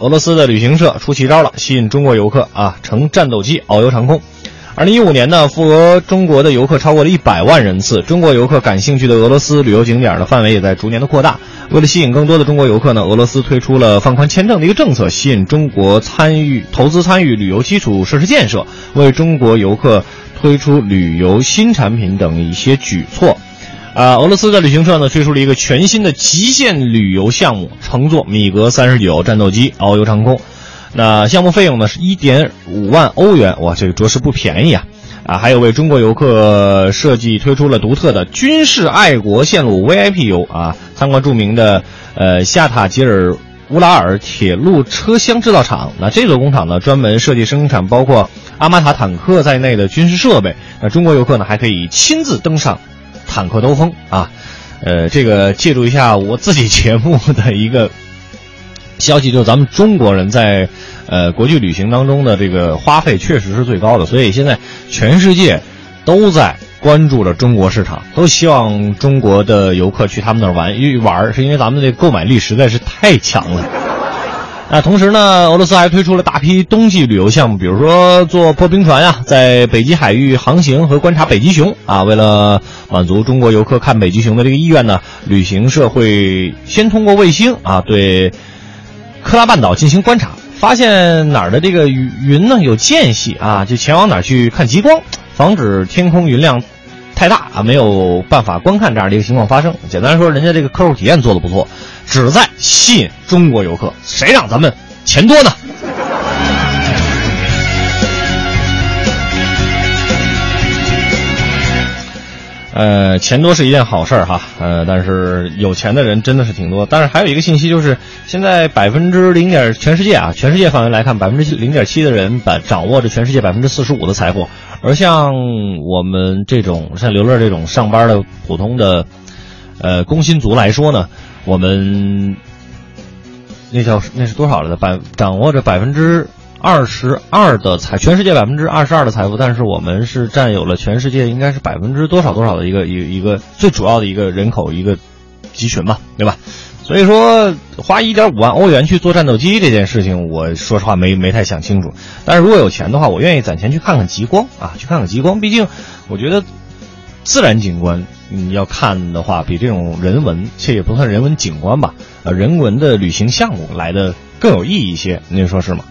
俄罗斯的旅行社出奇招了，吸引中国游客啊，乘战斗机遨游长空。二零一五年呢，赴俄中国的游客超过了一百万人次，中国游客感兴趣的俄罗斯旅游景点的范围也在逐年的扩大。为了吸引更多的中国游客呢，俄罗斯推出了放宽签证的一个政策，吸引中国参与投资参与旅游基础设施建设，为中国游客推出旅游新产品等一些举措。啊，俄罗斯的旅行社呢推出了一个全新的极限旅游项目，乘坐米格三十九战斗机遨游长空。那项目费用呢是一点五万欧元，哇，这个着实不便宜啊！啊，还有为中国游客设计推出了独特的军事爱国线路 VIP 游啊，参观著名的呃夏塔吉尔乌拉尔铁路车厢制造厂。那这座工厂呢专门设计生产包括阿玛塔坦克在内的军事设备。那中国游客呢还可以亲自登上。坦克兜风啊，呃，这个借助一下我自己节目的一个消息，就是咱们中国人在呃国际旅行当中的这个花费确实是最高的，所以现在全世界都在关注着中国市场，都希望中国的游客去他们那儿玩，因为玩是因为咱们的购买力实在是太强了。那同时呢，俄罗斯还推出了大批冬季旅游项目，比如说坐破冰船呀，在北极海域航行和观察北极熊啊。为了满足中国游客看北极熊的这个意愿呢，旅行社会先通过卫星啊对科拉半岛进行观察，发现哪儿的这个云呢有间隙啊，就前往哪儿去看极光，防止天空云量太大啊没有办法观看这样的一个情况发生。简单说，人家这个客户体验做的不错。旨在吸引中国游客，谁让咱们钱多呢？呃，钱多是一件好事儿哈，呃，但是有钱的人真的是挺多。但是还有一个信息就是，现在百分之零点全世界啊，全世界范围来看，百分之零点七的人把掌握着全世界百分之四十五的财富，而像我们这种像刘乐这种上班的普通的呃工薪族来说呢。我们那叫那是多少来的？百掌握着百分之二十二的财，全世界百分之二十二的财富，但是我们是占有了全世界应该是百分之多少多少的一个一一个最主要的一个人口一个集群吧，对吧？所以说花一点五万欧元去做战斗机这件事情，我说实话没没太想清楚。但是如果有钱的话，我愿意攒钱去看看极光啊，去看看极光。毕竟我觉得自然景观。你要看的话，比这种人文，这也不算人文景观吧，呃，人文的旅行项目来的更有意义一些，您说是吗？